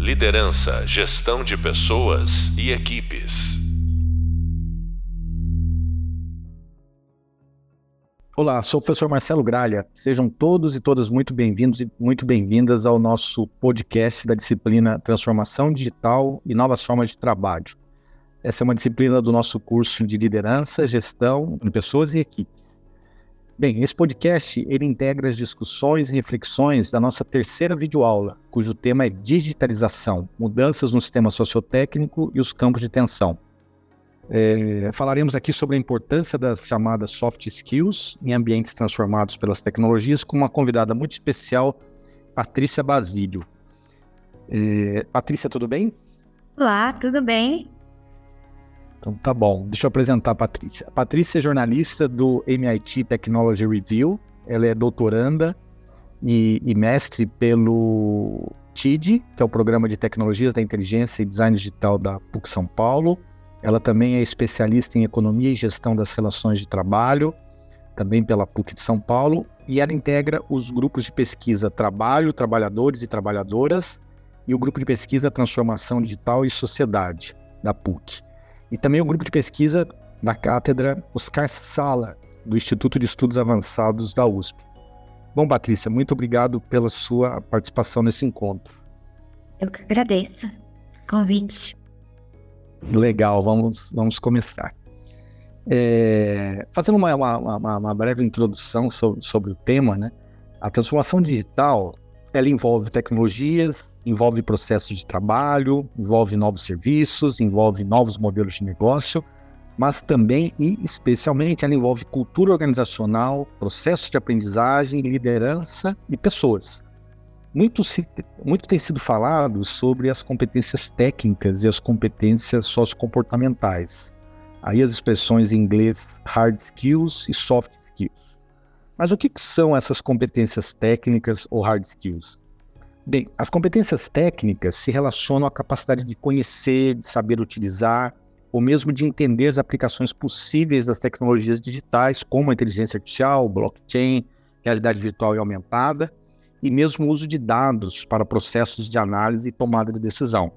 Liderança, gestão de pessoas e equipes. Olá, sou o professor Marcelo Gralha. Sejam todos e todas muito bem-vindos e muito bem-vindas ao nosso podcast da disciplina Transformação Digital e Novas Formas de Trabalho. Essa é uma disciplina do nosso curso de liderança, gestão de pessoas e equipes. Bem, esse podcast ele integra as discussões e reflexões da nossa terceira videoaula, cujo tema é digitalização, mudanças no sistema sociotécnico e os campos de tensão. É, falaremos aqui sobre a importância das chamadas soft skills em ambientes transformados pelas tecnologias, com uma convidada muito especial, Patrícia Basílio. É, Patrícia, tudo bem? Olá, tudo bem? Então tá bom, deixa eu apresentar a Patrícia. A Patrícia é jornalista do MIT Technology Review, ela é doutoranda e, e mestre pelo TID, que é o Programa de Tecnologias da Inteligência e Design Digital da PUC São Paulo. Ela também é especialista em Economia e Gestão das Relações de Trabalho, também pela PUC de São Paulo, e ela integra os grupos de pesquisa Trabalho, Trabalhadores e Trabalhadoras e o grupo de pesquisa Transformação Digital e Sociedade, da PUC e também o grupo de pesquisa da cátedra Oscar Sala, do Instituto de Estudos Avançados da USP. Bom, Patrícia, muito obrigado pela sua participação nesse encontro. Eu que agradeço o convite. Legal, vamos, vamos começar. É, fazendo uma, uma, uma, breve introdução sobre, sobre o tema, né? A transformação digital, ela envolve tecnologias, envolve processos de trabalho, envolve novos serviços, envolve novos modelos de negócio, mas também e especialmente ela envolve cultura organizacional, processos de aprendizagem, liderança e pessoas. Muito, se, muito tem sido falado sobre as competências técnicas e as competências sociocomportamentais. Aí as expressões em inglês hard skills e soft skills. Mas o que, que são essas competências técnicas ou hard skills? Bem, as competências técnicas se relacionam à capacidade de conhecer, de saber utilizar, ou mesmo de entender as aplicações possíveis das tecnologias digitais, como a inteligência artificial, blockchain, realidade virtual e aumentada, e mesmo o uso de dados para processos de análise e tomada de decisão.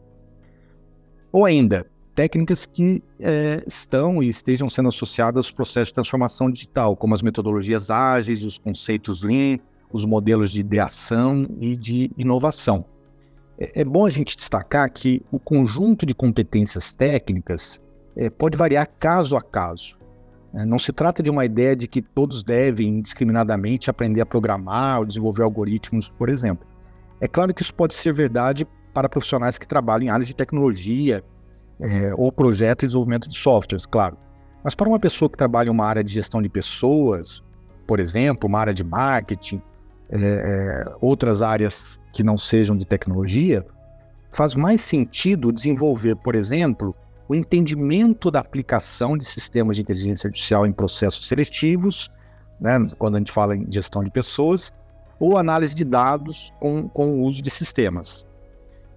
Ou ainda, técnicas que é, estão e estejam sendo associadas aos processos de transformação digital, como as metodologias ágeis os conceitos Lean, os modelos de ideação e de inovação. É, é bom a gente destacar que o conjunto de competências técnicas é, pode variar caso a caso. É, não se trata de uma ideia de que todos devem indiscriminadamente aprender a programar ou desenvolver algoritmos, por exemplo. É claro que isso pode ser verdade para profissionais que trabalham em áreas de tecnologia é, ou projeto e desenvolvimento de softwares, claro. Mas para uma pessoa que trabalha em uma área de gestão de pessoas, por exemplo, uma área de marketing, é, é, outras áreas que não sejam de tecnologia, faz mais sentido desenvolver, por exemplo, o entendimento da aplicação de sistemas de inteligência artificial em processos seletivos, né, quando a gente fala em gestão de pessoas, ou análise de dados com, com o uso de sistemas.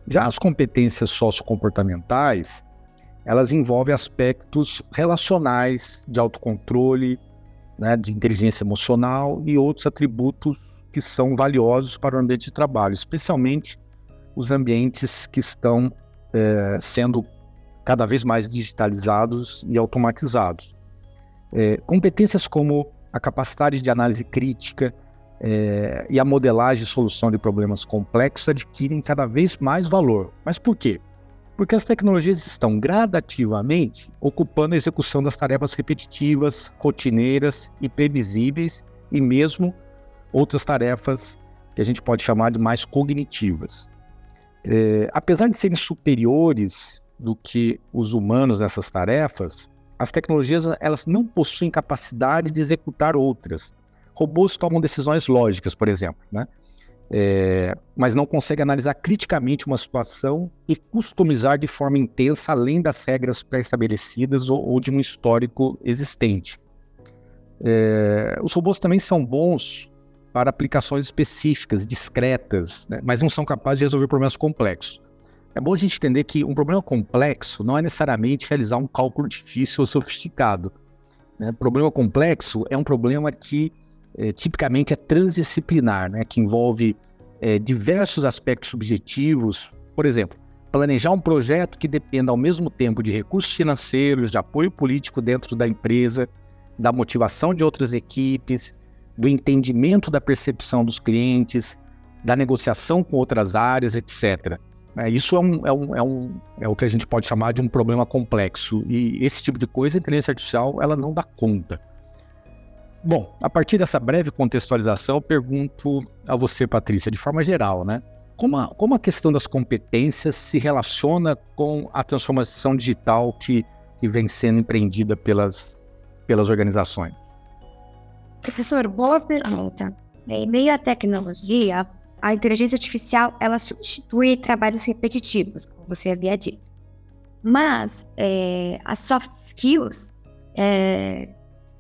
Já as competências sociocomportamentais, elas envolvem aspectos relacionais, de autocontrole, né, de inteligência emocional e outros atributos que são valiosos para o ambiente de trabalho, especialmente os ambientes que estão é, sendo cada vez mais digitalizados e automatizados. É, competências como a capacidade de análise crítica é, e a modelagem e solução de problemas complexos adquirem cada vez mais valor. Mas por quê? Porque as tecnologias estão gradativamente ocupando a execução das tarefas repetitivas, rotineiras e previsíveis e mesmo outras tarefas que a gente pode chamar de mais cognitivas. É, apesar de serem superiores do que os humanos nessas tarefas, as tecnologias elas não possuem capacidade de executar outras. Robôs tomam decisões lógicas, por exemplo, né? É, mas não conseguem analisar criticamente uma situação e customizar de forma intensa além das regras pré-estabelecidas ou, ou, de um histórico existente. É, os robôs também são bons para aplicações específicas, discretas, né? mas não são capazes de resolver problemas complexos. É bom a gente entender que um problema complexo não é necessariamente realizar um cálculo difícil ou sofisticado. Né? Problema complexo é um problema que é, tipicamente é transdisciplinar, né? que envolve é, diversos aspectos subjetivos por exemplo, planejar um projeto que dependa ao mesmo tempo de recursos financeiros, de apoio político dentro da empresa, da motivação de outras equipes, do entendimento da percepção dos clientes, da negociação com outras áreas, etc. É, isso é, um, é, um, é, um, é o que a gente pode chamar de um problema complexo. E esse tipo de coisa, a inteligência artificial, ela não dá conta. Bom, a partir dessa breve contextualização, eu pergunto a você, Patrícia, de forma geral, né? Como a, como a questão das competências se relaciona com a transformação digital que, que vem sendo empreendida pelas, pelas organizações? Professor, boa pergunta. Em meio à tecnologia, a inteligência artificial ela substitui trabalhos repetitivos, como você havia dito. Mas é, as soft skills, é,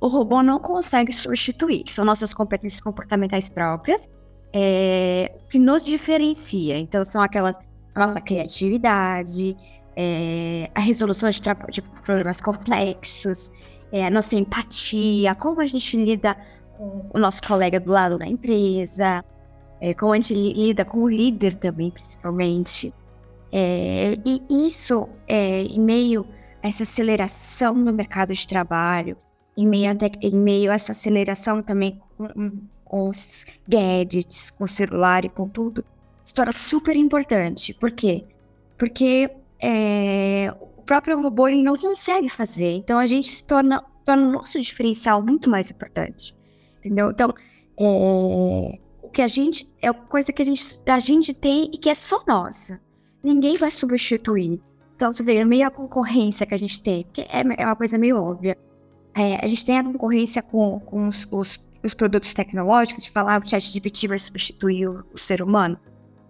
o robô não consegue substituir, que são nossas competências comportamentais próprias, é, que nos diferencia. Então, são aquelas a nossa criatividade, é, a resolução de, de problemas complexos, é, a nossa empatia, como a gente lida com o nosso colega do lado da empresa, é, como a gente lida com o líder também, principalmente. É, e isso, é, em meio a essa aceleração no mercado de trabalho, em meio a, em meio a essa aceleração também com, com os gadgets, com o celular e com tudo, se torna super importante. Por quê? Porque é, próprio robô ele não consegue fazer. Então a gente se torna, torna o nosso diferencial muito mais importante. Entendeu? Então, é, o que a gente. É coisa que a gente, a gente tem e que é só nossa. Ninguém vai substituir. Então, você vê, meio a concorrência que a gente tem, que é, é uma coisa meio óbvia. É, a gente tem a concorrência com, com os, os, os, produtos tecnológicos, de falar que o chat GPT vai substituir o, o, ser humano.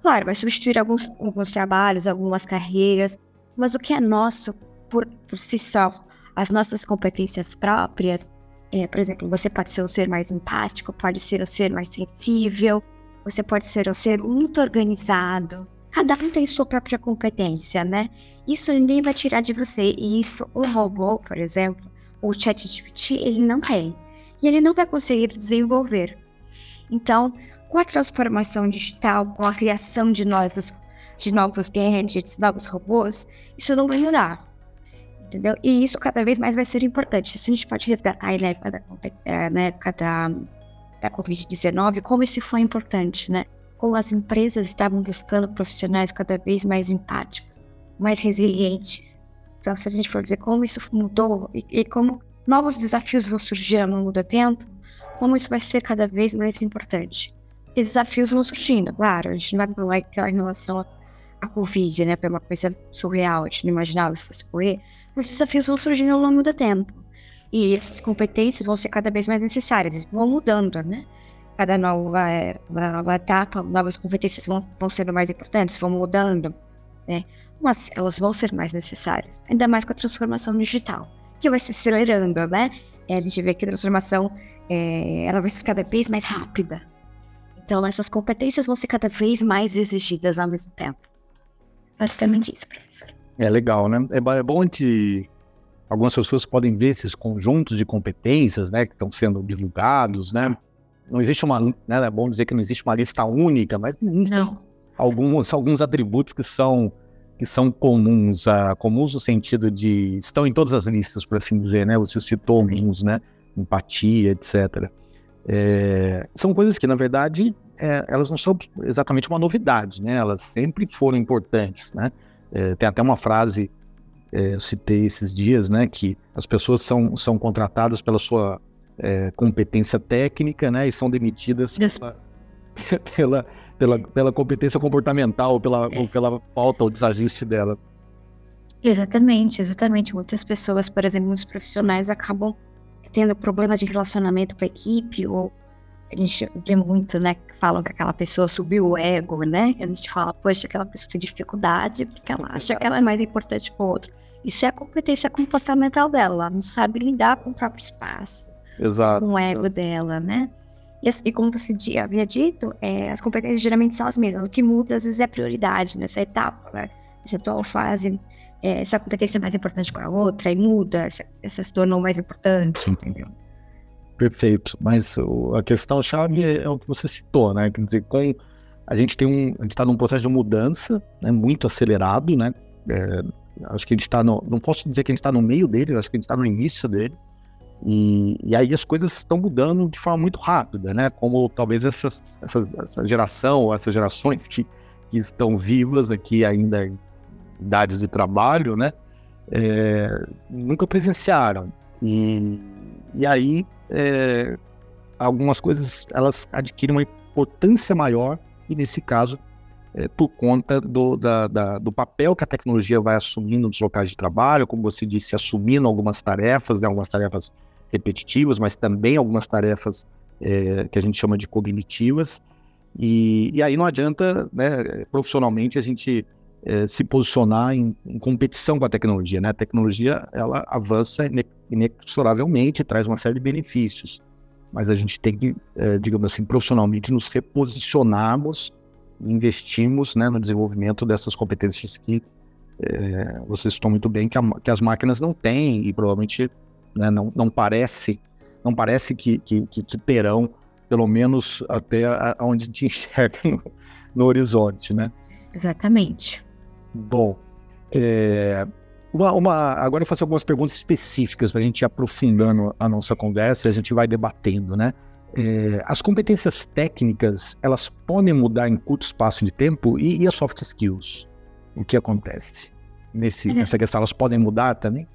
Claro, vai substituir alguns, alguns trabalhos, algumas carreiras, mas o que é nosso por, por si só, as nossas competências próprias, é, por exemplo, você pode ser um ser mais empático, pode ser um ser mais sensível, você pode ser um ser muito organizado. Cada um tem sua própria competência, né? Isso ninguém vai tirar de você. E isso, o robô, por exemplo, o ChatGPT, ele não tem. E ele não vai conseguir desenvolver. Então, com a transformação digital, com a criação de novos, de novos gadgets, novos robôs, isso não vai mudar. Entendeu? E isso cada vez mais vai ser importante. Se a gente pode resgatar aí na época da, eh, na época da, da Covid-19, como isso foi importante, né? Como as empresas estavam buscando profissionais cada vez mais empáticos, mais resilientes, então, se a gente for ver como isso mudou e, e como novos desafios vão surgir ao longo do tempo, como isso vai ser cada vez mais importante. E desafios vão surgindo, claro, a gente não vai falar em relação à Covid, né, foi uma coisa surreal, a gente não imaginava se fosse correr, mas os desafios vão surgindo ao longo do tempo. E essas competências vão ser cada vez mais necessárias, vão mudando, né? Cada nova, cada nova etapa, novas competências vão, vão sendo mais importantes, vão mudando, né? mas elas vão ser mais necessárias, ainda mais com a transformação digital, que vai se acelerando, né? É, a gente vê que a transformação é, ela vai ser cada vez mais rápida. Então, essas competências vão ser cada vez mais exigidas ao mesmo tempo. Basicamente isso, professor. É legal, né? É, é bom que algumas pessoas podem ver esses conjuntos de competências, né, que estão sendo divulgados, né? Não existe uma, né, é bom dizer que não existe uma lista única, mas existem não. alguns alguns atributos que são que são comuns, a, comuns no sentido de estão em todas as listas, por assim dizer, né? Você citou alguns, né? Empatia, etc. É, são coisas que, na verdade, é, elas não são exatamente uma novidade, né? Elas sempre foram importantes, né? É, tem até uma frase, é, citei esses dias, né? Que as pessoas são, são contratadas pela sua é, competência técnica, né? E são demitidas pela, pela pela, pela competência comportamental, pela, é. ou pela falta ou desajuste dela. Exatamente, exatamente. Muitas pessoas, por exemplo, muitos profissionais acabam tendo problemas de relacionamento com a equipe, ou a gente vê muito, né, que falam que aquela pessoa subiu o ego, né? A gente fala, poxa, aquela pessoa tem dificuldade porque ela acha que ela é mais importante que o outro. Isso é a competência comportamental dela, ela não sabe lidar com o próprio espaço, Exato. com o ego dela, né? E, e como você havia dito, é, as competências geralmente são as mesmas. O que muda, às vezes, é a prioridade nessa etapa, né? Nessa atual fase, é, essa competência é mais importante para a outra, e muda, essa, essa se tornou mais importante, entendeu? Perfeito. Mas o, a questão-chave é, é, o que você citou, né? Quer dizer, com, a gente tem um, a gente está num processo de mudança, né, muito acelerado, né? É, acho que a gente está no, não posso dizer que a gente está no meio dele, acho que a gente está no início dele. E, e, aí as coisas estão mudando de forma muito rápida, né? Como talvez essa, essa, essa geração, essas gerações que, que estão vivas aqui ainda em idade de trabalho, né? É, nunca presenciaram. E, e aí é, algumas coisas elas adquirem uma importância maior e nesse caso é, por conta do, da, da, do papel que a tecnologia vai assumindo nos locais de trabalho, como você disse, assumindo algumas tarefas, né, algumas tarefas repetitivas, mas também algumas tarefas é, que a gente chama de cognitivas. E, e aí não adianta, né, profissionalmente, a gente é, se posicionar em, em, competição com a tecnologia. Né? A tecnologia ela avança inexoravelmente, traz uma série de benefícios, mas a gente tem que, é, digamos assim, profissionalmente nos reposicionarmos, investimos né, no desenvolvimento dessas competências que é, vocês estão muito bem que, a, que, as máquinas não têm e provavelmente né, não, não parece não parece que, que, que, terão pelo menos até onde te enxerga no, no horizonte, né? Exatamente. Bom, é, uma, uma, agora eu faço algumas perguntas específicas para a gente ir aprofundando a nossa conversa e a gente vai debatendo, né? É, as competências técnicas, elas podem mudar em curto espaço de tempo e, e as soft skills? O que acontece nesse, é. nessa questão? Elas podem mudar também?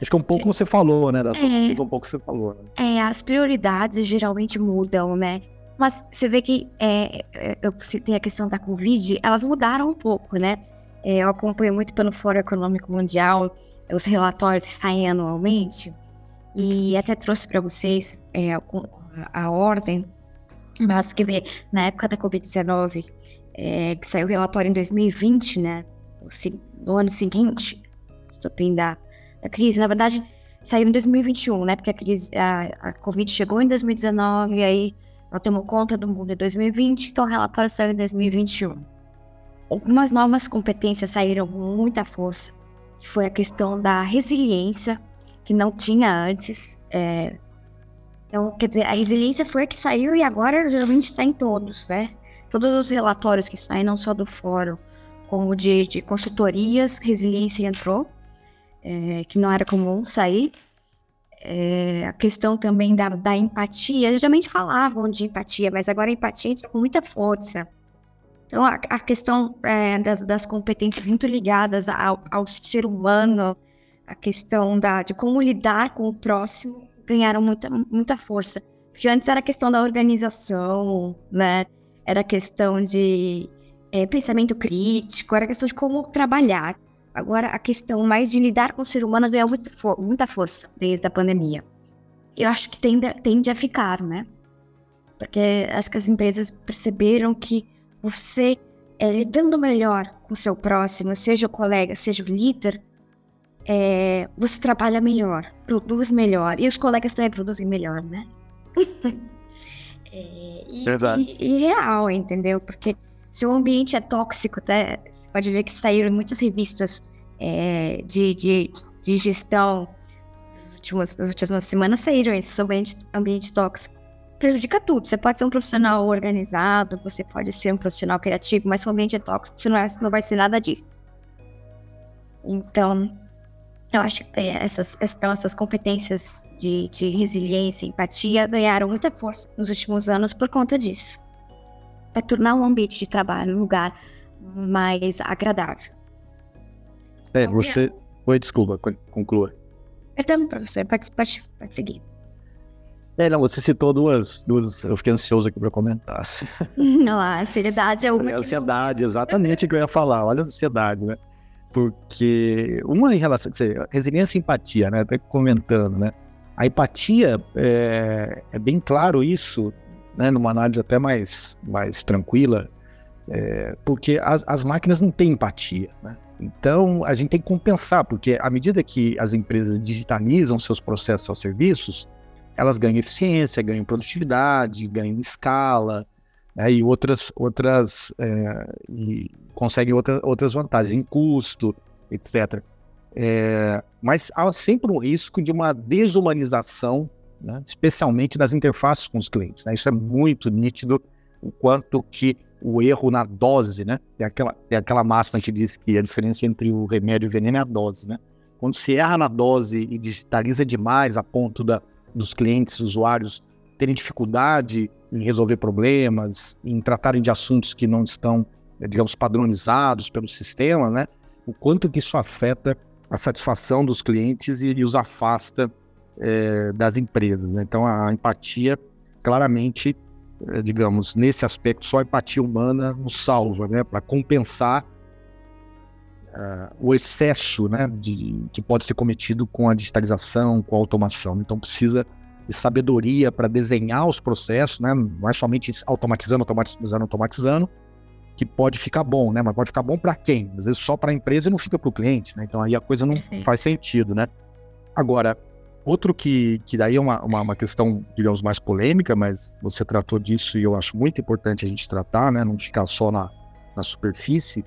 Acho que é um pouco você falou, né? Das é, um pouco você falou. Né? É, as prioridades geralmente mudam, né? Mas você vê que é, é eu citei a questão da Covid, elas mudaram um pouco, né? É, eu acompanho muito pelo Fórum Econômico Mundial os relatórios que saem anualmente e até trouxe para vocês é, a, ordem, mas que na época da Covid-19, é, que saiu o relatório em 2020, né? No ano seguinte, estopim da, da crise, na verdade, saiu em 2021, né? Porque a crise, a, a Covid chegou em 2019, e aí nós temos conta do mundo em 2020, então o relatório saiu em 2021 algumas novas competências saíram com muita força, que foi a questão da resiliência, que não tinha antes. É... Então, quer dizer, a resiliência foi a que saiu e agora geralmente está em todos, né? Todos os relatórios que saem, não só do fórum, como de, de consultorias, resiliência entrou, é, que não era comum sair. É, a questão também da, da empatia, geralmente falavam de empatia, mas agora a empatia entra com muita força. Então, a, a questão é, das, das, competências muito ligadas ao, ao, ser humano, a questão da, de como lidar com o próximo, ganharam muita, muita força. Porque antes era a questão da organização, né? Era a questão de é, pensamento crítico, era a questão de como trabalhar. Agora, a questão mais de lidar com o ser humano ganhou muita, for muita força desde a pandemia. Eu acho que tende, tende a ficar, né? Porque acho que as empresas perceberam que você é, lidando melhor com o seu próximo, seja o colega, seja o líder, é, você trabalha melhor, produz melhor. E os colegas também produzem melhor, né? é, e, Verdade. E, e, real, entendeu? Porque se o ambiente é tóxico, tá? você pode ver que saíram muitas revistas é, de, de, de gestão nas últimas, nas últimas semanas saíram esse ambiente, ambiente tóxico prejudica tudo. Você pode ser um profissional organizado, você pode ser um profissional criativo, mas se o ambiente é tóxico, você não, é, não vai ser nada disso. Então, eu acho que é, essas, então, essas competências de, de resiliência, empatia ganharam muita força nos últimos anos por conta disso. Vai tornar um ambiente de trabalho um lugar mais agradável. É, você. Oi, desculpa, conclua. Perdão, professor, pode, pode, pode seguir. É, não, você citou duas, duas. Eu fiquei ansioso aqui para comentar. Não, a ansiedade é uma. É a ansiedade, exatamente o que eu ia falar. Olha a ansiedade, né? Porque uma em relação. Dizer, resiliência e empatia, né? Até comentando, né? A empatia é, é bem claro isso, né? Numa análise até mais, mais tranquila, é, porque as, as máquinas não têm empatia, né? Então, a gente tem que compensar, porque à medida que as empresas digitalizam seus processos, seus serviços, elas ganham eficiência, ganham produtividade, ganham escala, né, e outras, outras é, e conseguem outra, outras vantagens em custo, etc. É, mas há sempre um risco de uma desumanização, né, especialmente das interfaces com os clientes. Né? Isso é muito nítido, o quanto que o erro na dose, né? Tem aquela, tem aquela máxima que diz que a diferença entre o remédio e o veneno é a dose, né? Quando se erra na dose e digitaliza demais a ponto da, dos clientes, usuários, terem dificuldade em resolver problemas, em tratarem de assuntos que não estão, digamos, padronizados pelo sistema, né? O quanto que isso afeta a satisfação dos clientes e, e os afasta é, das empresas. Né? Então, a empatia, claramente, é, digamos, nesse aspecto, só a empatia humana nos salva, né? Para compensar uh, o excesso né, de, que pode ser cometido com a digitalização, com a automação. Então precisa de sabedoria para desenhar os processos, né, não é somente automatizando, automatizando, automatizando, que pode ficar bom, né? Mas pode ficar bom para quem? Às vezes só para a empresa e não fica para o cliente, né? Então aí a coisa não Perfeito. faz sentido, né? Agora, outro que, que daí é uma, uma, uma, questão, digamos, mais polêmica, mas você tratou disso e eu acho muito importante a gente tratar, né? Não ficar só na, na superfície,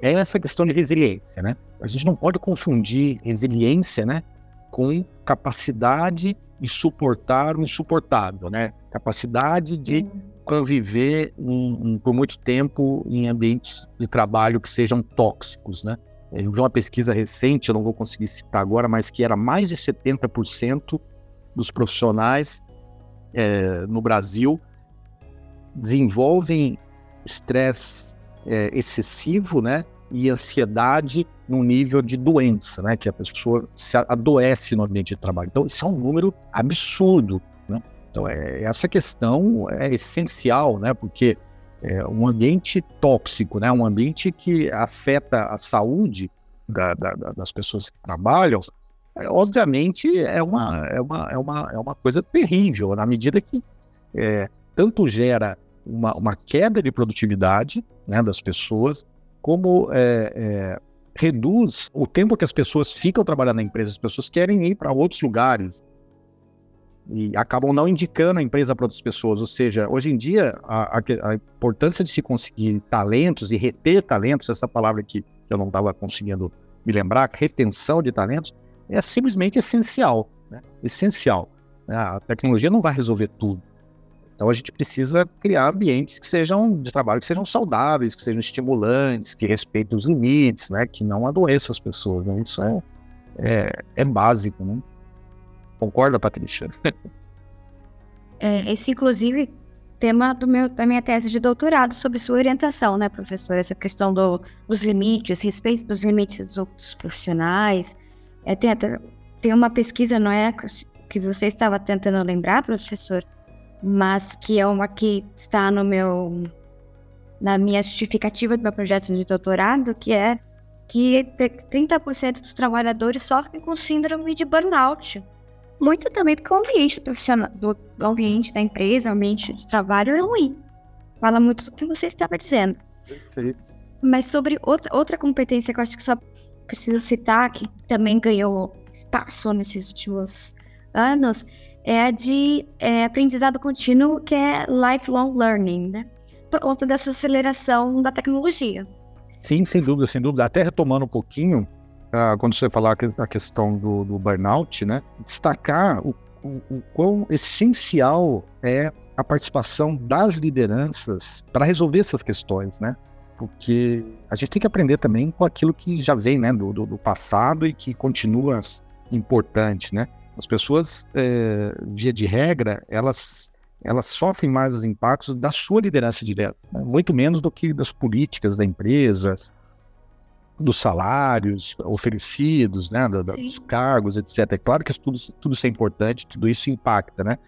é essa questão de resiliência, né? A gente não pode confundir resiliência, né, com capacidade de suportar o insuportável, né? Capacidade de conviver em, em, por muito tempo em ambientes de trabalho que sejam tóxicos, né? Eu vi uma pesquisa recente, eu não vou conseguir citar agora, mas que era mais de 70% dos profissionais é, no Brasil desenvolvem estresse é, excessivo, né? E ansiedade no nível de doença, né? Que a pessoa se adoece no ambiente de trabalho. Então, isso é um número absurdo, né? Então, é, essa questão é essencial, né? Porque é um ambiente tóxico, né? Um ambiente que afeta a saúde da, da, das pessoas que trabalham, é, obviamente é uma, é, uma, é, uma, é uma coisa terrível, na medida que é, tanto gera uma, uma queda de produtividade né, das pessoas, como é, é, reduz o tempo que as pessoas ficam trabalhando na empresa. As pessoas querem ir para outros lugares e acabam não indicando a empresa para outras pessoas. Ou seja, hoje em dia, a, a, importância de se conseguir talentos e reter talentos, essa palavra que eu não estava conseguindo me lembrar, retenção de talentos, é simplesmente essencial. Né? Essencial. A tecnologia não vai resolver tudo. Então a gente precisa criar ambientes que sejam de trabalho, que sejam saudáveis, que sejam estimulantes, que respeitem os limites, né? Que não adoeçam as pessoas. Né? Isso é, é, é básico, né? Concorda, Patrícia? É, esse, inclusive, tema do meu, da minha tese de doutorado sobre sua orientação, né, professora? Essa questão do, dos limites, respeito dos limites dos profissionais. É, tem, tem uma pesquisa, não é? Que você estava tentando lembrar, professor? Mas que é uma que está no meu na minha justificativa do meu projeto de doutorado, que é que 30% dos trabalhadores sofrem com síndrome de burnout. Muito também porque o ambiente profissional, do ambiente da empresa, o ambiente de trabalho é ruim. Fala muito do que você estava dizendo. Perfeito. Mas sobre outra, outra competência que eu acho que só preciso citar, que também ganhou espaço nesses últimos anos, é a de é, aprendizado contínuo, que é lifelong learning, né? Por conta dessa aceleração da tecnologia. Sim, sem dúvida, sem dúvida. Até retomando um pouquinho, uh, quando você falar a questão do, do burnout, né? Destacar o, o, o quão essencial é a participação das lideranças para resolver essas questões, né? Porque a gente tem que aprender também com aquilo que já vem, né, do, do, do passado e que continua importante, né? As pessoas, é, via de regra, elas, elas sofrem mais os impactos da sua liderança direta, né? muito menos do que das políticas da empresa, dos salários oferecidos, né, do, dos cargos, etc. É claro que tudo, tudo isso é importante, tudo isso impacta, né?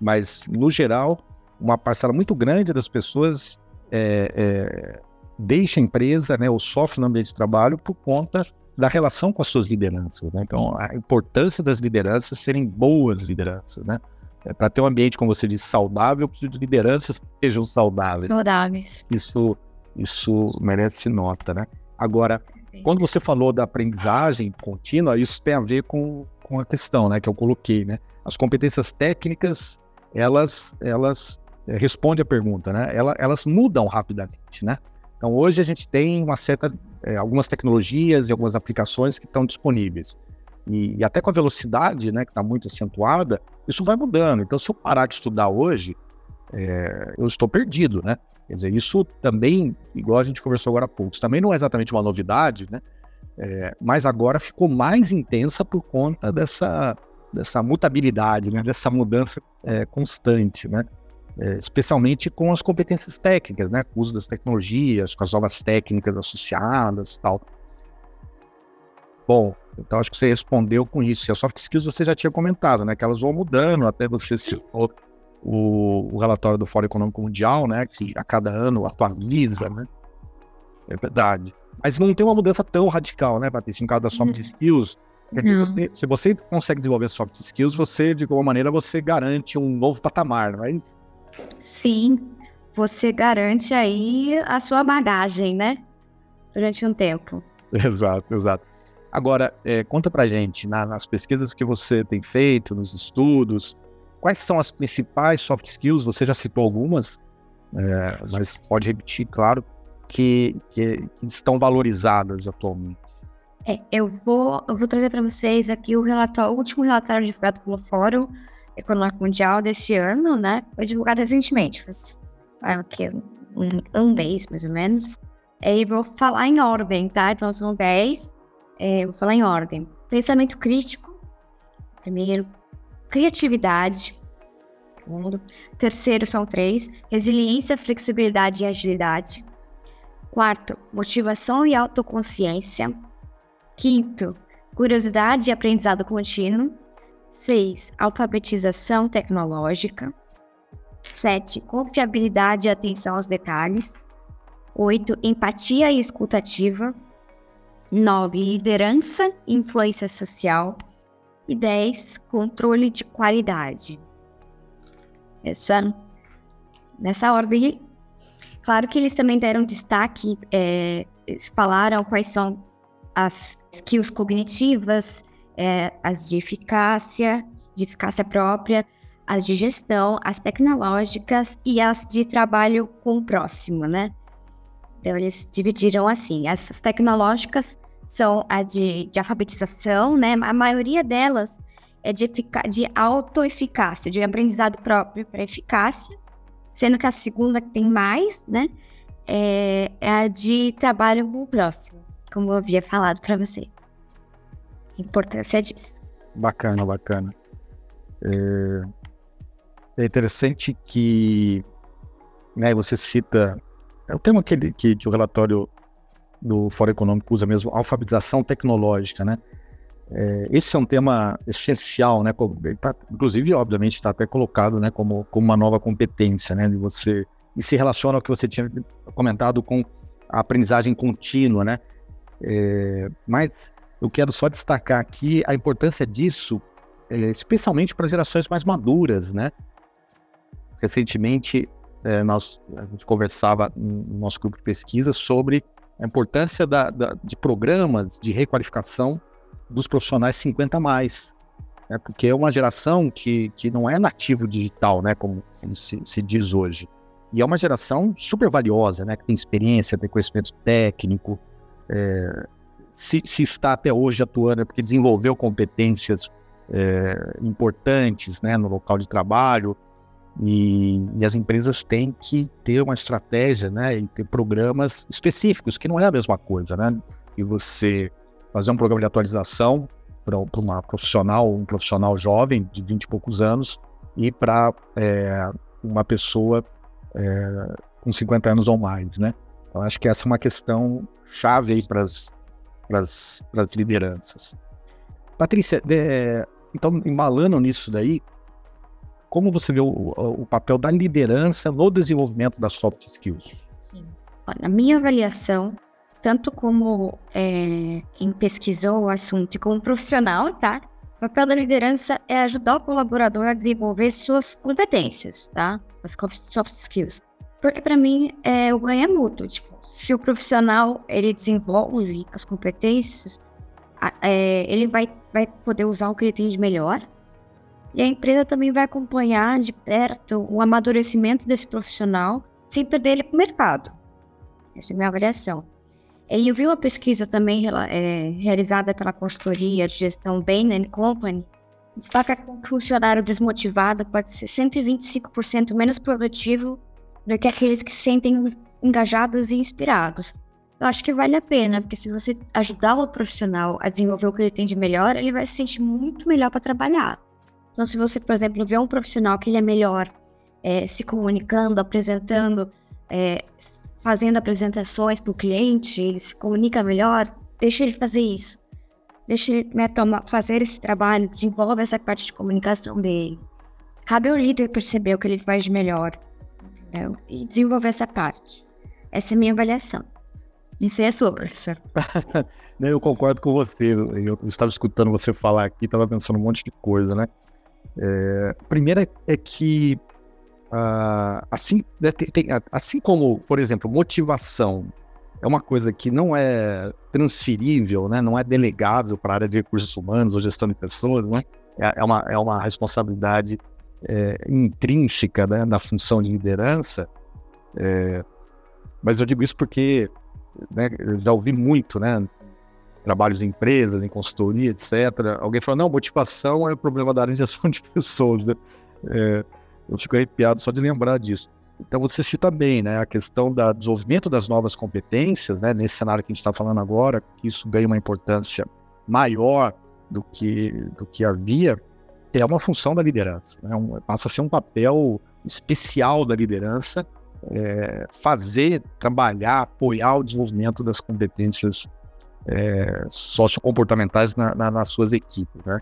Mas, no geral, uma parcela muito grande das pessoas é, é, deixa a empresa, né, ou sofre no ambiente de trabalho por conta da relação com as suas lideranças. Né? Então, a importância das lideranças serem boas lideranças. Né? É, Para ter um ambiente, como você disse, saudável, preciso de lideranças que sejam saudáveis. Saudáveis. Isso, isso merece nota. Né? Agora, quando você falou da aprendizagem contínua, isso tem a ver com, com a questão né, que eu coloquei. Né? As competências técnicas, elas, elas é, respondem a pergunta, né? elas, elas mudam rapidamente. Né? Então, hoje a gente tem uma certa é, algumas tecnologias e algumas aplicações que estão disponíveis. E, e, até com a velocidade, né, que está muito acentuada, isso vai mudando. Então, se eu parar de estudar hoje, é, eu estou perdido, né? Quer dizer, isso também, igual a gente conversou agora há pouco, também não é exatamente uma novidade, né? É, mas agora ficou mais intensa por conta dessa, dessa mutabilidade, né? dessa mudança é, constante, né? É, especialmente com as competências técnicas, né? com o uso das tecnologias, com as novas técnicas associadas tal. Bom, então acho que você respondeu com isso. E as soft skills você já tinha comentado, né? Que elas vão mudando, até você citou o, o relatório do Fórum Econômico Mundial, né? Que a cada ano atualiza, né? É verdade. Mas não tem uma mudança tão radical, né, Patrícia? No caso das soft skills, você, se você consegue desenvolver soft skills, você, de alguma maneira, você garante um novo patamar, não é isso? Sim, você garante aí a sua bagagem, né? Durante um tempo. Exato, exato. Agora, é, conta pra gente, na, nas pesquisas que você tem feito, nos estudos, quais são as principais soft skills? Você já citou algumas, é, mas pode repetir, claro, que, que, estão valorizadas atualmente. É, eu vou, eu vou trazer para vocês aqui o relatório, o último relatório divulgado pelo Fórum Econômico Mundial desse ano, né? Foi divulgado recentemente, faz ah, okay, um, um mês mais ou menos. E vou falar em ordem, tá? Então são 10. É, vou falar em ordem. Pensamento crítico, primeiro. Criatividade, segundo. Terceiro são três. Resiliência, flexibilidade e agilidade. Quarto, motivação e autoconsciência. Quinto, curiosidade e aprendizado contínuo. 6. Alfabetização tecnológica. 7. Confiabilidade e atenção aos detalhes. 8. Empatia e escutativa. 9. Liderança e influência social. E 10. Controle de qualidade. Essa, nessa ordem. Claro que eles também deram destaque, é, eles falaram quais são as skills cognitivas, é, as de eficácia, de eficácia própria, as de gestão, as tecnológicas e as de trabalho com o próximo, né? Então, eles dividiram assim: as tecnológicas são a de, de alfabetização, né? A maioria delas é de, de autoeficácia, de aprendizado próprio para eficácia, sendo que a segunda que tem mais, né? É, é a de trabalho com o próximo como eu havia falado para você. Importância disso. Bacana, bacana. É, é interessante que né, você cita. É o tema que, que, que o relatório do Fórum Econômico usa mesmo, alfabetização tecnológica, né? É, esse é um tema essencial, né? Tá, inclusive, obviamente, está até colocado, né, como, como uma nova competência, né? De você e se relaciona ao que você tinha comentado com a aprendizagem contínua, né? É, mas eu quero só destacar aqui a importância disso, é, especialmente para gerações mais maduras, né? Recentemente, é, nós a gente conversava no nosso grupo de pesquisa sobre a importância da, da, de programas de requalificação dos profissionais 50 mais, né? porque é uma geração que, que não é nativo digital, né? Como, como se, se diz hoje. E é uma geração super valiosa, né? Que tem experiência, tem conhecimento técnico, é, se, se, está até hoje atuando é porque desenvolveu competências é, importantes né, no local de trabalho e, e, as empresas têm que ter uma estratégia né, e ter programas específicos, que não é a mesma coisa, né? E você fazer um programa de atualização para uma profissional, um profissional jovem de 20 e poucos anos e para é, uma pessoa é, com 50 anos ou mais, né? Eu acho que essa é uma questão chave para as lideranças. Patrícia, é, então, embalando nisso daí, como você vê o, o, papel da liderança no desenvolvimento das soft skills? Sim. Na minha avaliação, tanto como é, quem pesquisou o assunto como profissional, tá? O papel da liderança é ajudar o colaborador a desenvolver suas competências, tá? As soft skills. Porque para mim é o ganho é mútuo. Tipo, se o profissional ele desenvolve as competências, é, ele vai, vai poder usar o que ele tem de melhor. E a empresa também vai acompanhar de perto o amadurecimento desse profissional sem perder ele para o mercado. Essa é a minha avaliação. E eu vi uma pesquisa também é, realizada pela consultoria de gestão Bain Company, destaca que um funcionário desmotivado pode ser 125% menos produtivo do que aqueles que se sentem engajados e inspirados. Eu acho que vale a pena, porque se você ajudar o profissional a desenvolver o que ele tem de melhor, ele vai se sentir muito melhor para trabalhar. Então, se você, por exemplo, vê um profissional que ele é melhor é, se comunicando, apresentando, é, fazendo apresentações para o cliente, ele se comunica melhor, deixa ele fazer isso. Deixa ele né, fazer esse trabalho, desenvolve essa parte de comunicação dele. Cabe ao líder perceber o que ele faz de melhor entendeu? e desenvolver essa parte. Essa é a minha avaliação. Isso aí é sua, professor. eu concordo com você. Eu estava escutando você falar aqui, estava pensando um monte de coisa, né? É, primeira é que uh, assim, né, tem, tem, assim como, por exemplo, motivação é uma coisa que não é transferível, né? não é delegável para a área de recursos humanos ou gestão de pessoas, né? é, é, uma, é uma responsabilidade é, intrínseca né, da função de liderança. É, mas eu digo isso porque né, eu já ouvi muito, né? Trabalhos em empresas, em consultoria, etc. Alguém fala, não, motivação é o problema da área de gestão de pessoas. Né? É, eu fico arrepiado só de lembrar disso. Então você cita bem, né, a questão do desenvolvimento das novas competências, né, nesse cenário que a gente está falando agora, que isso ganha uma importância maior do que, do que havia, é uma função da liderança, né, um, passa a ser um papel especial da liderança, é, fazer, trabalhar, apoiar o desenvolvimento das competências é, sociocomportamentais na, na, nas suas equipes, né?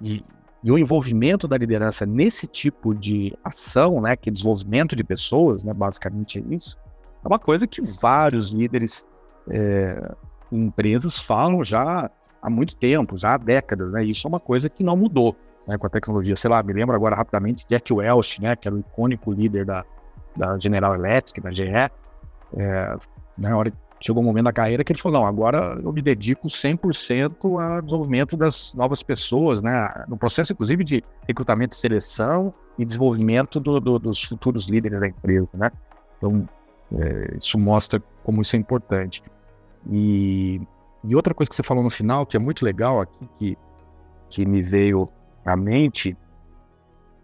E, e o envolvimento da liderança nesse tipo de ação, né, que é desenvolvimento de pessoas, né, basicamente é isso, é uma coisa que vários líderes é, em empresas falam já há muito tempo, já há décadas, né, isso é uma coisa que não mudou né, com a tecnologia. Sei lá, me lembro agora rapidamente Jack Welch, né, que era o icônico líder da, da General Electric, da GE, é, na hora chegou um momento da carreira que ele falou, não, agora eu me dedico 100% ao desenvolvimento das novas pessoas, né? No processo, inclusive, de recrutamento e seleção e desenvolvimento do, do, dos futuros líderes da empresa, né? Então, é, isso mostra como isso é importante. E, e, outra coisa que você falou no final, que é muito legal aqui, que, que me veio à mente,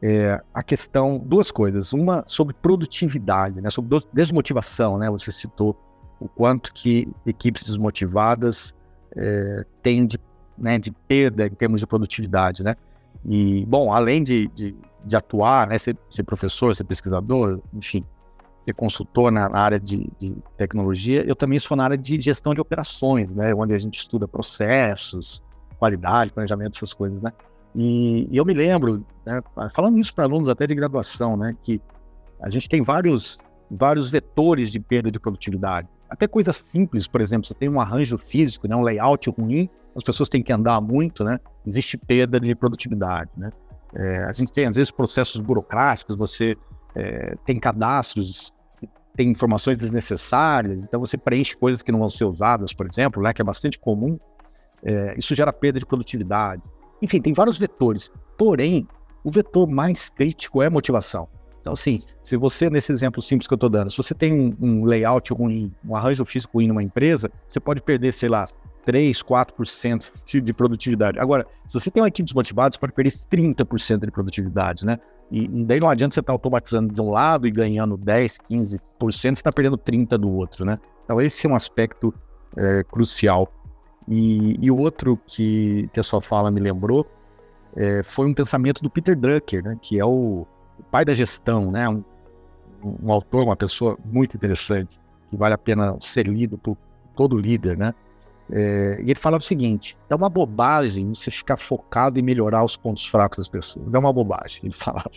é a questão, duas coisas. Uma sobre produtividade, né? Sobre desmotivação, né? Você citou o quanto que equipes desmotivadas é, têm de, né, de perda em termos de produtividade, né? E, bom, além de, de, de atuar, né, ser, ser, professor, ser pesquisador, enfim, ser consultor na, área de, de, tecnologia, eu também sou na área de gestão de operações, né, onde a gente estuda processos, qualidade, planejamento, essas coisas, né? E, e eu me lembro, né, falando isso para alunos até de graduação, né, que a gente tem vários, vários vetores de perda de produtividade até coisas simples, por exemplo, você tem um arranjo físico, né, um layout ruim, as pessoas têm que andar muito, né? Existe perda de produtividade, né? É, a gente tem, às vezes, processos burocráticos, você é, tem cadastros, tem informações desnecessárias, então você preenche coisas que não vão ser usadas, por exemplo, né, que é bastante comum. É, isso gera perda de produtividade. Enfim, tem vários vetores. Porém, o vetor mais crítico é motivação. Então, assim, se você, nesse exemplo simples que eu estou dando, se você tem um, um, layout ruim, um arranjo físico ruim numa empresa, você pode perder, sei lá, 3, 4% de, de produtividade. Agora, se você tem uma equipe desmotivada, você pode perder 30% de produtividade, né? E, daí não adianta você estar tá automatizando de um lado e ganhando 10, 15%, você está perdendo 30% do outro, né? Então, esse é um aspecto é, crucial. E, e outro que, que a sua fala me lembrou é, foi um pensamento do Peter Drucker, né? Que é o o pai da gestão, né? Um, um, autor, uma pessoa muito interessante, que vale a pena ser lido por todo líder, né? É, e ele falava o seguinte: é uma bobagem você ficar focado em melhorar os pontos fracos das pessoas. É uma bobagem. Ele falava.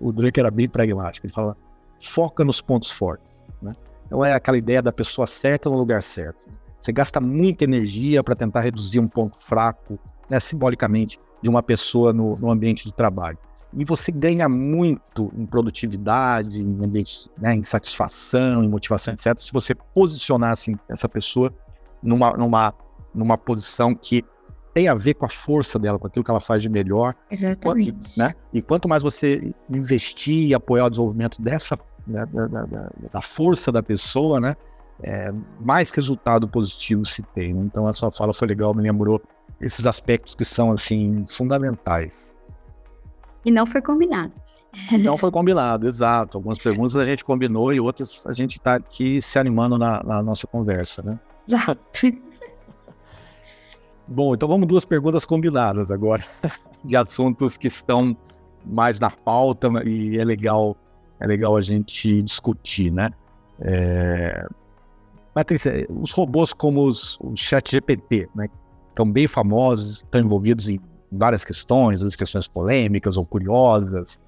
O Drake era bem pragmático. Ele falava: foca nos pontos fortes. Né? Então é aquela ideia da pessoa certa no lugar certo. Você gasta muita energia para tentar reduzir um ponto fraco, né, simbolicamente, de uma pessoa no, no ambiente de trabalho e você ganha muito em produtividade, em, né, em satisfação, em motivação, etc., se você posicionar assim, essa pessoa numa, numa, numa posição que tem a ver com a força dela, com aquilo que ela faz de melhor. Exatamente. Quanto, né? E quanto mais você investir e apoiar o desenvolvimento dessa, né, da, da, da, da, força da pessoa, né? É, mais resultado positivo se tem. Né? Então, a sua fala foi legal, me lembrou esses aspectos que são, assim, fundamentais. E não foi combinado. Não foi combinado, exato. Algumas perguntas a gente combinou e outras a gente está aqui se animando na, na, nossa conversa, né? Exato. Bom, então vamos duas perguntas combinadas agora, de assuntos que estão mais na pauta e é legal, é legal a gente discutir, né? É... Patrícia, os robôs como os, o chat GPT, né? Estão bem famosos, estão envolvidos em várias questões, as questões polêmicas ou curiosas,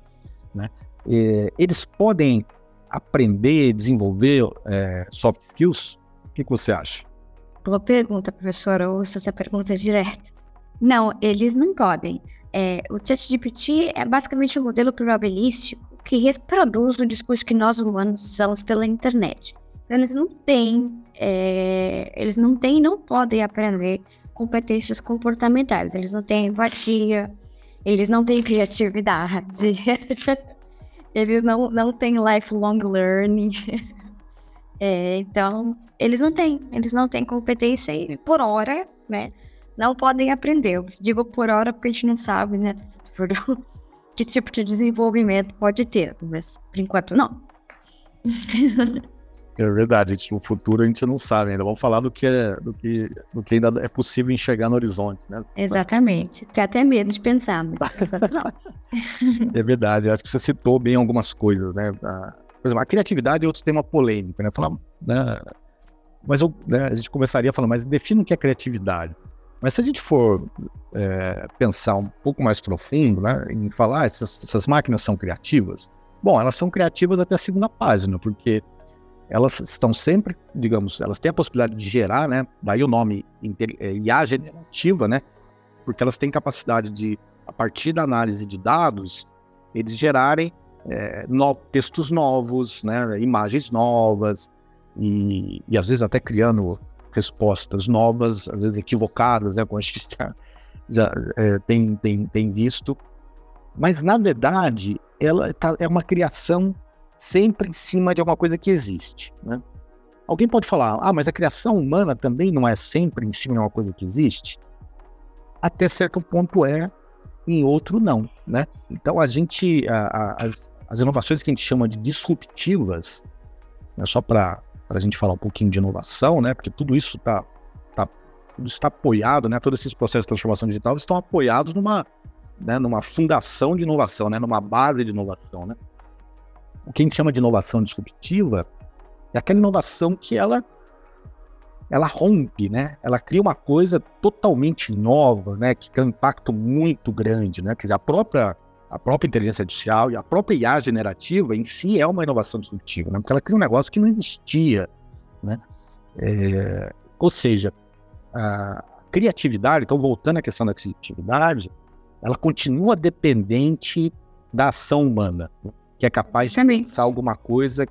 né? E, eles podem aprender, desenvolver é, soft skills? O que, que você acha? Boa pergunta, professora. Ouça essa pergunta direta. Não, eles não podem. É, o ChatGPT é basicamente um modelo probabilístico que reproduz o discurso que nós humanos usamos pela internet. Eles não têm, é, eles não têm não podem aprender competências comportamentais. Eles não têm empatia, eles não têm criatividade, eles não, não têm lifelong learning. É, então, eles não têm, eles não têm competência e por hora, né, não podem aprender. Eu digo por hora porque a gente não sabe, né, que tipo de desenvolvimento pode ter, mas por enquanto não. É verdade, gente, no futuro a gente não sabe ainda. Vamos falar do que, é, do que, do que ainda é possível enxergar no horizonte, né? Exatamente. Tem até medo de pensar, É verdade, acho que você citou bem algumas coisas, né? A, por exemplo, a criatividade é outro tema polêmico, né? Falar, né? Mas eu, né, a gente começaria falando, mas defina o que é criatividade. Mas se a gente for é, pensar um pouco mais profundo, né, em falar, ah, essas, essas máquinas são criativas, bom, elas são criativas até a segunda página, porque elas estão sempre, digamos, elas têm a possibilidade de gerar, né? Daí o nome IA generativa, né? Porque elas têm capacidade de, a partir da análise de dados, eles gerarem é, no, textos novos, né? Imagens novas e, e às vezes até criando respostas novas, às vezes equivocadas, né? Como a gente já, já é, tem, tem, tem visto. Mas na verdade, ela tá, é uma criação sempre em cima de alguma coisa que existe. Né? Alguém pode falar, ah, mas a criação humana também não é sempre em cima de uma coisa que existe? Até certo ponto é, em outro não, né? Então a gente, a, a, as, as, inovações que a gente chama de disruptivas, né, só para a gente falar um pouquinho de inovação, né? Porque tudo isso está tá, está apoiado, né? Todos esses processos de transformação digital estão apoiados numa, né, numa fundação de inovação, né? Numa base de inovação, né? O que a gente chama de inovação disruptiva é aquela inovação que ela ela rompe, né? Ela cria uma coisa totalmente nova, né? Que tem um impacto muito grande, né? Quer dizer, a própria a própria inteligência artificial e a própria IA generativa em si é uma inovação disruptiva, né? Porque ela cria um negócio que não existia, né? É, ou seja, a criatividade, então voltando à questão da criatividade, ela continua dependente da ação humana. Que é capaz de pensar alguma coisa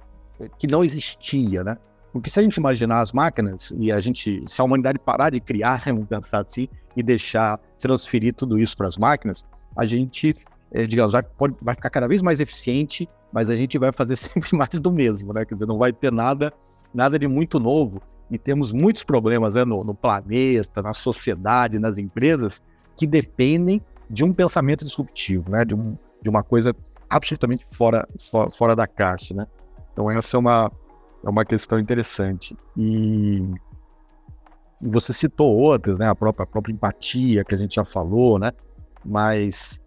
que não existia, né? Porque se a gente imaginar as máquinas e a gente, se a humanidade parar de criar, vamos pensar assim, e deixar transferir tudo isso para as máquinas, a gente, é, digamos, vai, pode, vai ficar cada vez mais eficiente, mas a gente vai fazer sempre mais do mesmo, né? Quer dizer, não vai ter nada, nada de muito novo. E temos muitos problemas né, no, no planeta, na sociedade, nas empresas, que dependem de um pensamento disruptivo, né? De, um, de uma coisa absolutamente fora, fora da caixa, né? Então essa é uma, é uma questão interessante. E você citou outras, né? A própria, a própria empatia que a gente já falou, né? Mas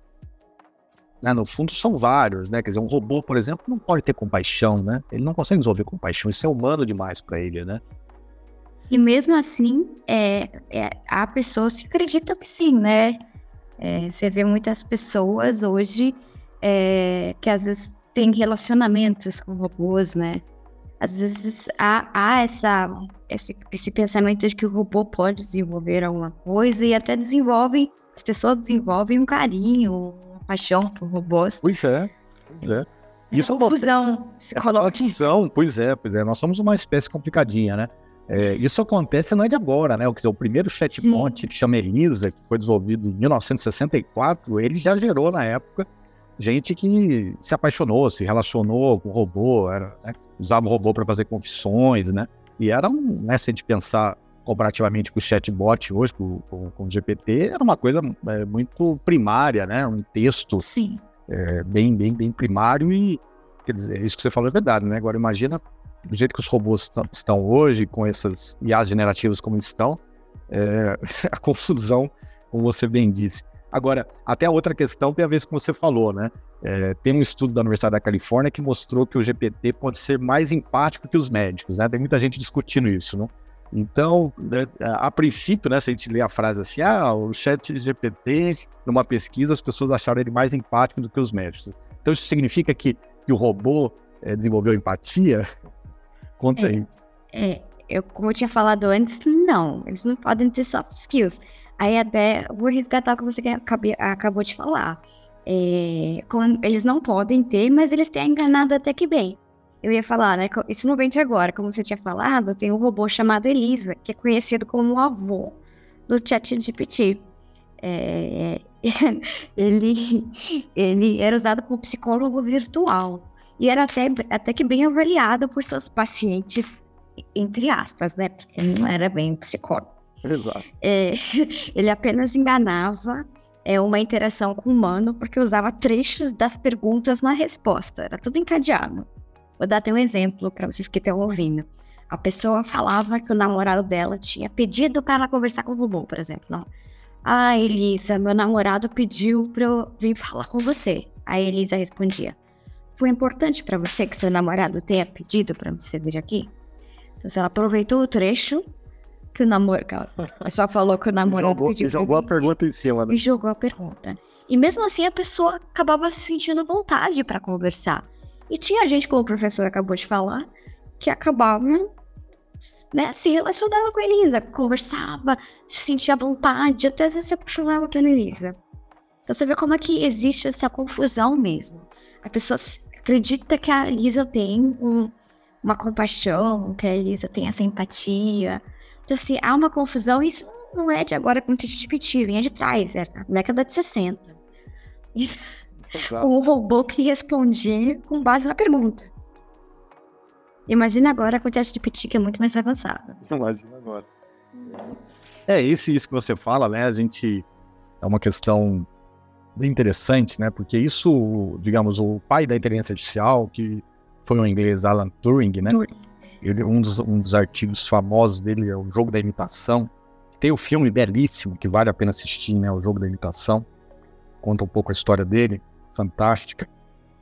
né, no fundo são vários, né? Quer dizer, um robô, por exemplo, não pode ter compaixão, né? Ele não consegue desenvolver compaixão, isso é humano demais para ele, né? E mesmo assim, é, é, há pessoas que acreditam que sim, né? É, você vê muitas pessoas hoje é, que às vezes tem relacionamentos com robôs, né? Às vezes há, há essa, esse, esse pensamento de que o robô pode desenvolver alguma coisa e até desenvolvem, as pessoas desenvolvem um carinho, uma paixão por robôs. Pois é, pois é. Isso é uma confusão psicológica. Confusão, pois é, pois é. Nós somos uma espécie complicadinha, né? É, isso acontece não é de agora, né? O, dizer, o primeiro chatbot Sim. que chama Elisa, que foi desenvolvido em 1964, ele já gerou na época gente que se apaixonou, se relacionou com o robô, era, né? usava o robô para fazer confissões, né? E era um, né, se a gente pensar comparativamente com o chatbot hoje, com, com, com o GPT, era uma coisa é, muito primária, né? Um texto Sim. é, bem, bem, bem primário e, quer dizer, isso que você falou é verdade, né? Agora imagina do jeito que os robôs estão hoje, com essas IAs generativas como estão, é, a confusão, como você bem disse. Agora, até a outra questão tem a ver com o que você falou, né? É, tem um estudo da Universidade da Califórnia que mostrou que o GPT pode ser mais empático que os médicos, né? Tem muita gente discutindo isso, né? Então, né, a princípio, né, se a gente lê a frase assim, ah, o chat GPT, numa pesquisa, as pessoas acharam ele mais empático do que os médicos. Então, isso significa que, que o robô é, desenvolveu empatia? Conta é, aí. É, eu, como eu tinha falado antes, não, eles não podem ter soft skills. Aí até vou resgatar o que você acabou de falar. É, eles não podem ter, mas eles têm enganado até que bem eu ia falar, né? Isso não vem de agora. Como você tinha falado, tem um robô chamado Elisa, que é conhecido como o avô do ChatGPT. É, ele, ele era usado como psicólogo virtual e era até, até que bem avaliado por seus pacientes, entre aspas, né? Porque não era bem psicólogo. Exato. É, ele apenas enganava é, uma interação com o humano porque usava trechos das perguntas na resposta. Era tudo encadeado. Vou dar até um exemplo para vocês que estão ouvindo. A pessoa falava que o namorado dela tinha pedido para ela conversar com o robô, por exemplo. Não. Ah, Elisa, meu namorado pediu para eu vir falar com você. A Elisa respondia: Foi importante para você que seu namorado tenha pedido para você vir aqui? Então, ela aproveitou o trecho que o namorado. Só falou que o namorado jogou. E jogou a pergunta em cima, né? E jogou a pergunta. E mesmo assim, a pessoa acabava se sentindo vontade para conversar. E tinha gente, como o professor acabou de falar, que acabava né, se relacionava com a Elisa, conversava, se sentia à vontade, até às vezes se apaixonava pela Elisa. Então você vê como é que existe essa confusão mesmo. A pessoa acredita que a Elisa tem um, uma compaixão, que a Elisa tem essa empatia. Então, assim, há uma confusão, e isso não é de agora com o TGPT, vem de trás, é da década de 60 um robô que respondia com base na pergunta. Imagina agora com o teste de PT, que é muito mais avançado. Imagina agora. É, esse isso que você fala, né? A gente. É uma questão bem interessante, né? Porque isso, digamos, o pai da inteligência artificial, que foi um inglês, Alan Turing, né? Turing. Ele, um, dos, um dos artigos famosos dele é o jogo da imitação. Tem o um filme belíssimo que vale a pena assistir, né? O jogo da imitação. Conta um pouco a história dele fantástica.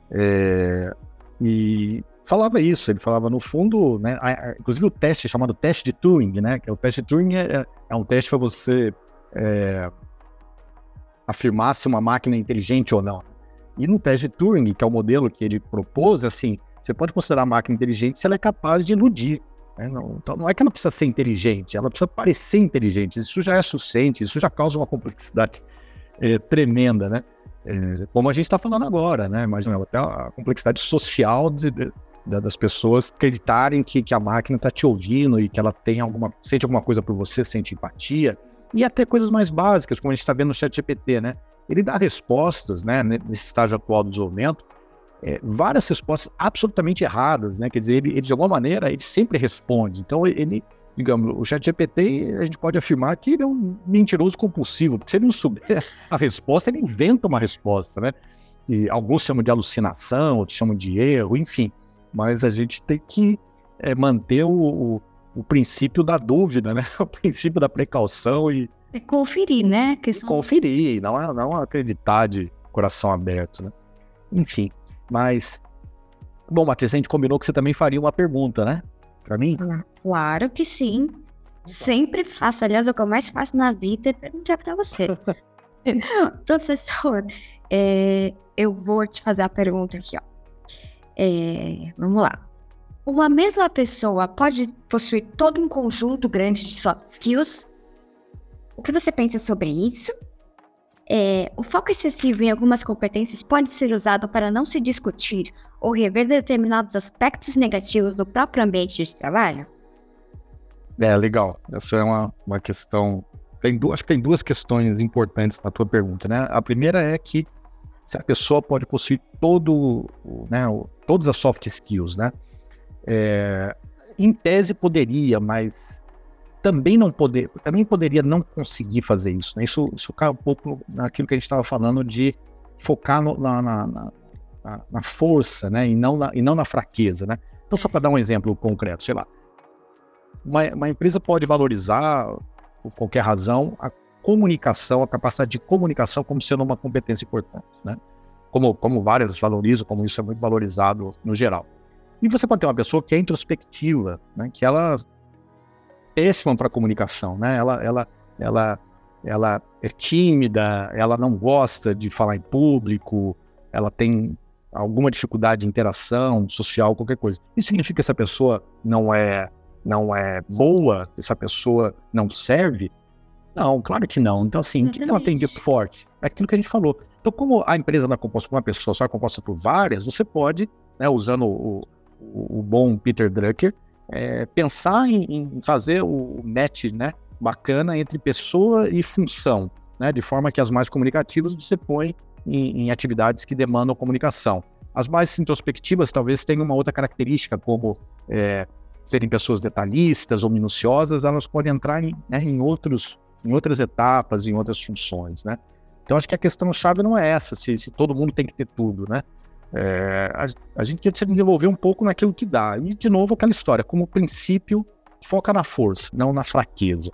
É, e falava isso, ele falava no fundo, né, inclusive o teste chamado teste de Turing, né, que é o teste de Turing é, é um teste para você é, afirmar se uma máquina é inteligente ou não. E no teste de Turing, que é o modelo que ele propôs, assim, você pode considerar a máquina inteligente se ela é capaz de iludir. Né? Não, então não é que ela precisa ser inteligente, ela precisa parecer inteligente. Isso já é suficiente, isso já causa uma complexidade é, tremenda, né? É, como a gente está falando agora, né? Mas até a complexidade social de, de, das pessoas acreditarem que, que a máquina está te ouvindo e que ela tem alguma, sente alguma coisa por você, sente empatia. E até coisas mais básicas, como a gente está vendo no chat GPT, né? Ele dá respostas, né, nesse estágio atual do desenvolvimento, é, várias respostas absolutamente erradas, né? Quer dizer, ele, ele, de alguma maneira, ele sempre responde. Então, ele, digamos, o chat GPT, a gente pode afirmar que ele é um mentiroso compulsivo, porque se ele não souber a resposta, ele inventa uma resposta, né? E alguns chamam de alucinação, outros chamam de erro, enfim. Mas a gente tem que é, manter o, o, o, princípio da dúvida, né? O princípio da precaução e... É conferir, né? Questão... Conferir, não não acreditar de coração aberto, né? Enfim, mas... Bom, Matheus, a gente combinou que você também faria uma pergunta, né? Para mim? Claro que sim. Sempre faço. Aliás, o que eu mais faço na vida é perguntar para você. Professor, é, eu vou te fazer a pergunta aqui, ó. É, vamos lá. Uma mesma pessoa pode possuir todo um conjunto grande de soft skills? O que você pensa sobre isso? É, o foco excessivo em algumas competências pode ser usado para não se discutir ou rever determinados aspectos negativos do próprio ambiente de trabalho? É, legal. Essa é uma, uma questão. Tem duas, acho que tem duas questões importantes na tua pergunta, né? A primeira é que se a pessoa pode possuir todo, né, todas as soft skills, né? É, em tese poderia, mas também não poder, também poderia não conseguir fazer isso, né? Isso, isso cai um pouco naquilo que a gente estava falando de focar no, na, na, na, na, força, né? E não na, e não na fraqueza, né? Então, só para dar um exemplo concreto, sei lá. Uma, uma empresa pode valorizar, por qualquer razão, a comunicação, a capacidade de comunicação como sendo uma competência importante, né? Como, como várias valorizam, como isso é muito valorizado no geral. E você pode ter uma pessoa que é introspectiva, né? Que ela é péssima para comunicação, né? Ela, ela, ela, ela é tímida, ela não gosta de falar em público, ela tem alguma dificuldade de interação social, qualquer coisa. Isso significa que essa pessoa não é não é boa, essa pessoa não serve? Não, claro que não. Então, assim, o que ela tem de forte? É aquilo que a gente falou. Então, como a empresa não é composta por uma pessoa só, é composta por várias, você pode, né, usando o, o, o bom Peter Drucker, é, pensar em, em, fazer o match né, bacana entre pessoa e função, né, de forma que as mais comunicativas você põe em, em atividades que demandam comunicação. As mais introspectivas talvez tenham uma outra característica, como é, serem pessoas detalhistas ou minuciosas, elas podem entrar em, né, em, outros, em outras etapas, em outras funções, né? Então, acho que a questão-chave não é essa, se, se, todo mundo tem que ter tudo, né? É, a, a, gente quer se desenvolver um pouco naquilo que dá. E, de novo, aquela história, como princípio, foca na força, não na fraqueza.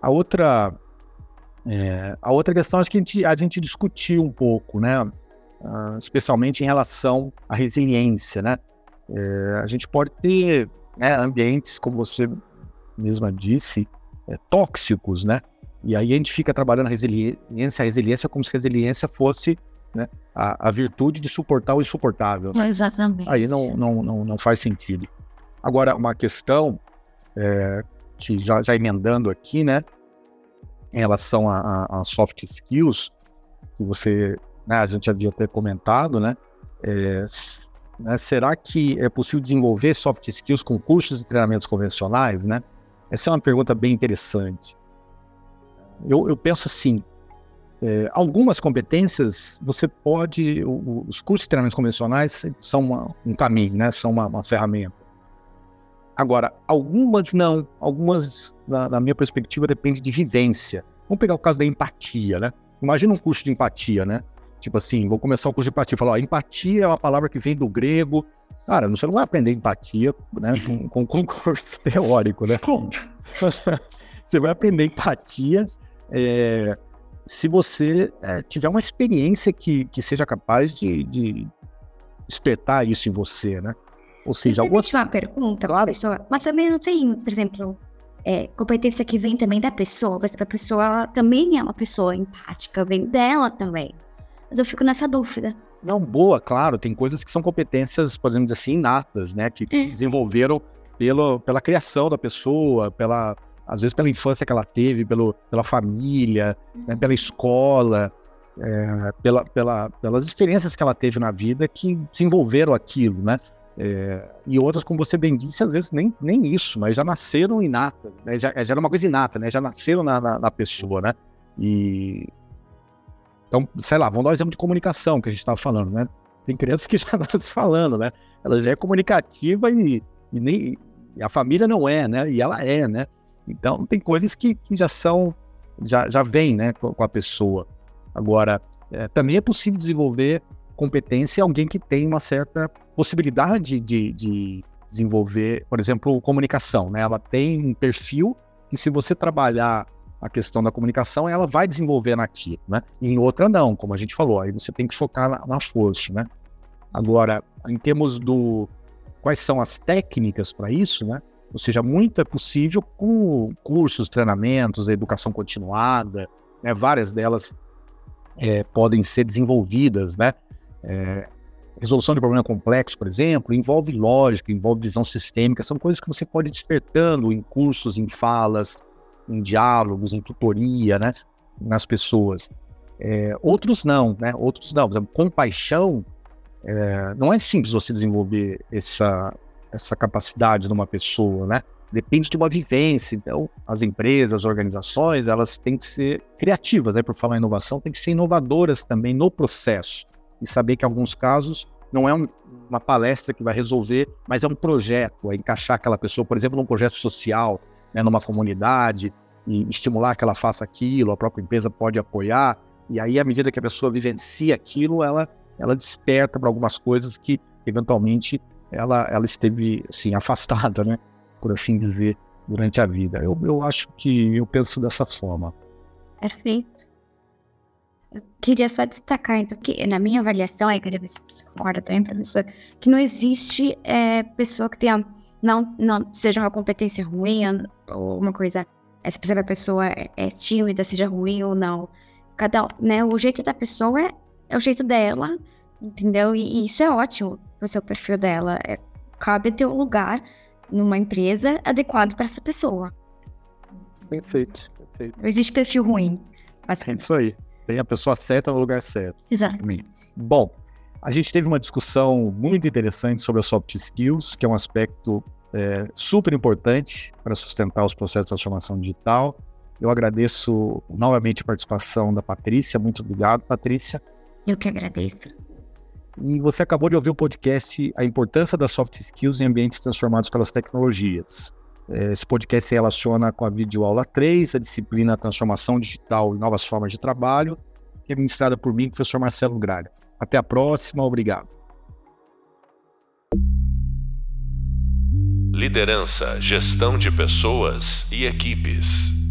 A outra, é, a outra questão, acho que a gente, a gente discutiu um pouco, né? Uh, especialmente em relação à resiliência, né? É, a gente pode ter né, ambientes, como você mesma disse, é, tóxicos, né? E aí a gente fica trabalhando a resiliência, a resiliência como se a resiliência fosse né, a, a virtude de suportar o insuportável. Né? Exatamente. Aí não, não, não, não faz sentido. Agora, uma questão é, que já, já emendando aqui, né, em relação a, a, a soft skills, que você, né, a gente havia até comentado, né, é, né? Será que é possível desenvolver soft skills com cursos e treinamentos convencionais? Né? Essa é uma pergunta bem interessante. Eu, eu penso assim, é, algumas competências você pode, o, os cursos e treinamentos convencionais são uma, um caminho, né? são uma, uma, ferramenta. Agora, algumas não, algumas, na, na minha perspectiva, depende de vivência. Vamos pegar o caso da empatia, né? Imagina um curso de empatia, né? Tipo assim, vou começar o curso de empatia. Falar, ó, empatia é uma palavra que vem do grego. Cara, você não vai aprender empatia né, com, com concurso teórico, né? você vai aprender empatia é, se você é, tiver uma experiência que, que seja capaz de, de despertar isso em você, né? Ou seja, algumas... uma pergunta, claro. pessoa, mas também não tem, por exemplo, é, competência que vem também da pessoa, porque a pessoa também é uma pessoa empática, vem dela também. Mas eu fico nessa dúvida. Não, boa, claro. Tem coisas que são competências, podemos dizer assim, inatas, né? Que é. desenvolveram pelo, pela criação da pessoa, pela às vezes pela infância que ela teve, pelo, pela família, né, pela escola, é, pela, pela, pelas experiências que ela teve na vida que desenvolveram aquilo, né? É, e outras, como você bem disse, às vezes nem, nem isso, mas já nasceram inatas, né? já, já era uma coisa inata, né? Já nasceram na, na, na pessoa, né? E, então, sei lá, vamos dar um exemplo de comunicação que a gente estava falando, né? Tem crianças que já se falando, né? Ela já é comunicativa e, e nem e a família não é, né? E ela é, né? Então, tem coisas que, que já são, já, já vêm, né, com, com a pessoa. Agora, é, também é possível desenvolver competência em alguém que tem uma certa possibilidade de, de desenvolver, por exemplo, comunicação, né? Ela tem um perfil que se você trabalhar a questão da comunicação, ela vai desenvolver naquilo, né? E em outra não, como a gente falou, aí você tem que focar na, na força, né? Agora, em termos do quais são as técnicas para isso, né? Ou seja, muito é possível com cursos, treinamentos, educação continuada, né? Várias delas é, podem ser desenvolvidas, né? É, resolução de problema complexo, por exemplo, envolve lógica, envolve visão sistêmica, são coisas que você pode ir despertando em cursos, em falas, em diálogos, em tutoria, né, nas pessoas. É, outros não, né? Outros não. Por exemplo, compaixão é, não é simples você desenvolver essa, essa capacidade numa pessoa, né? Depende de uma vivência. Então, as empresas, as organizações, elas têm que ser criativas, né? Por falar em inovação, têm que ser inovadoras também no processo e saber que em alguns casos não é um, uma palestra que vai resolver, mas é um projeto, é encaixar aquela pessoa, por exemplo, num projeto social, né, numa comunidade e estimular que ela faça aquilo, a própria empresa pode apoiar, E aí, à medida que a pessoa vivencia aquilo, ela, ela desperta para algumas coisas que, eventualmente, ela, ela esteve assim, afastada, né? Por assim dizer, durante a vida. Eu, eu acho que eu penso dessa forma. Perfeito. Eu queria só destacar, então, que na minha avaliação, aí queria ver se você concorda também, professor, que não existe é, pessoa que tenha, não, não seja uma competência ruim ou uma coisa, é, se a pessoa é, é tímida, seja ruim ou não. Cada, né, o jeito da pessoa é, é o jeito dela, entendeu? E, e isso é ótimo, o seu perfil dela. É, cabe ter um lugar numa empresa adequado para essa pessoa. Perfeito, perfeito. Não existe perfil ruim. É isso aí. Tem a pessoa certa no lugar certo. Exatamente. Bom, a gente teve uma discussão muito interessante sobre as soft skills, que é um aspecto é, super importante para sustentar os processos de transformação digital. Eu agradeço novamente a participação da Patrícia. Muito obrigado, Patrícia. Eu que agradeço. E você acabou de ouvir o podcast A Importância das Soft Skills em Ambientes Transformados pelas Tecnologias. É, esse podcast se relaciona com a videoaula 3, a disciplina Transformação Digital e Novas Formas de Trabalho, que é ministrada por mim, professor Marcelo Gralha. Até a próxima, obrigado. Liderança, gestão de pessoas e equipes.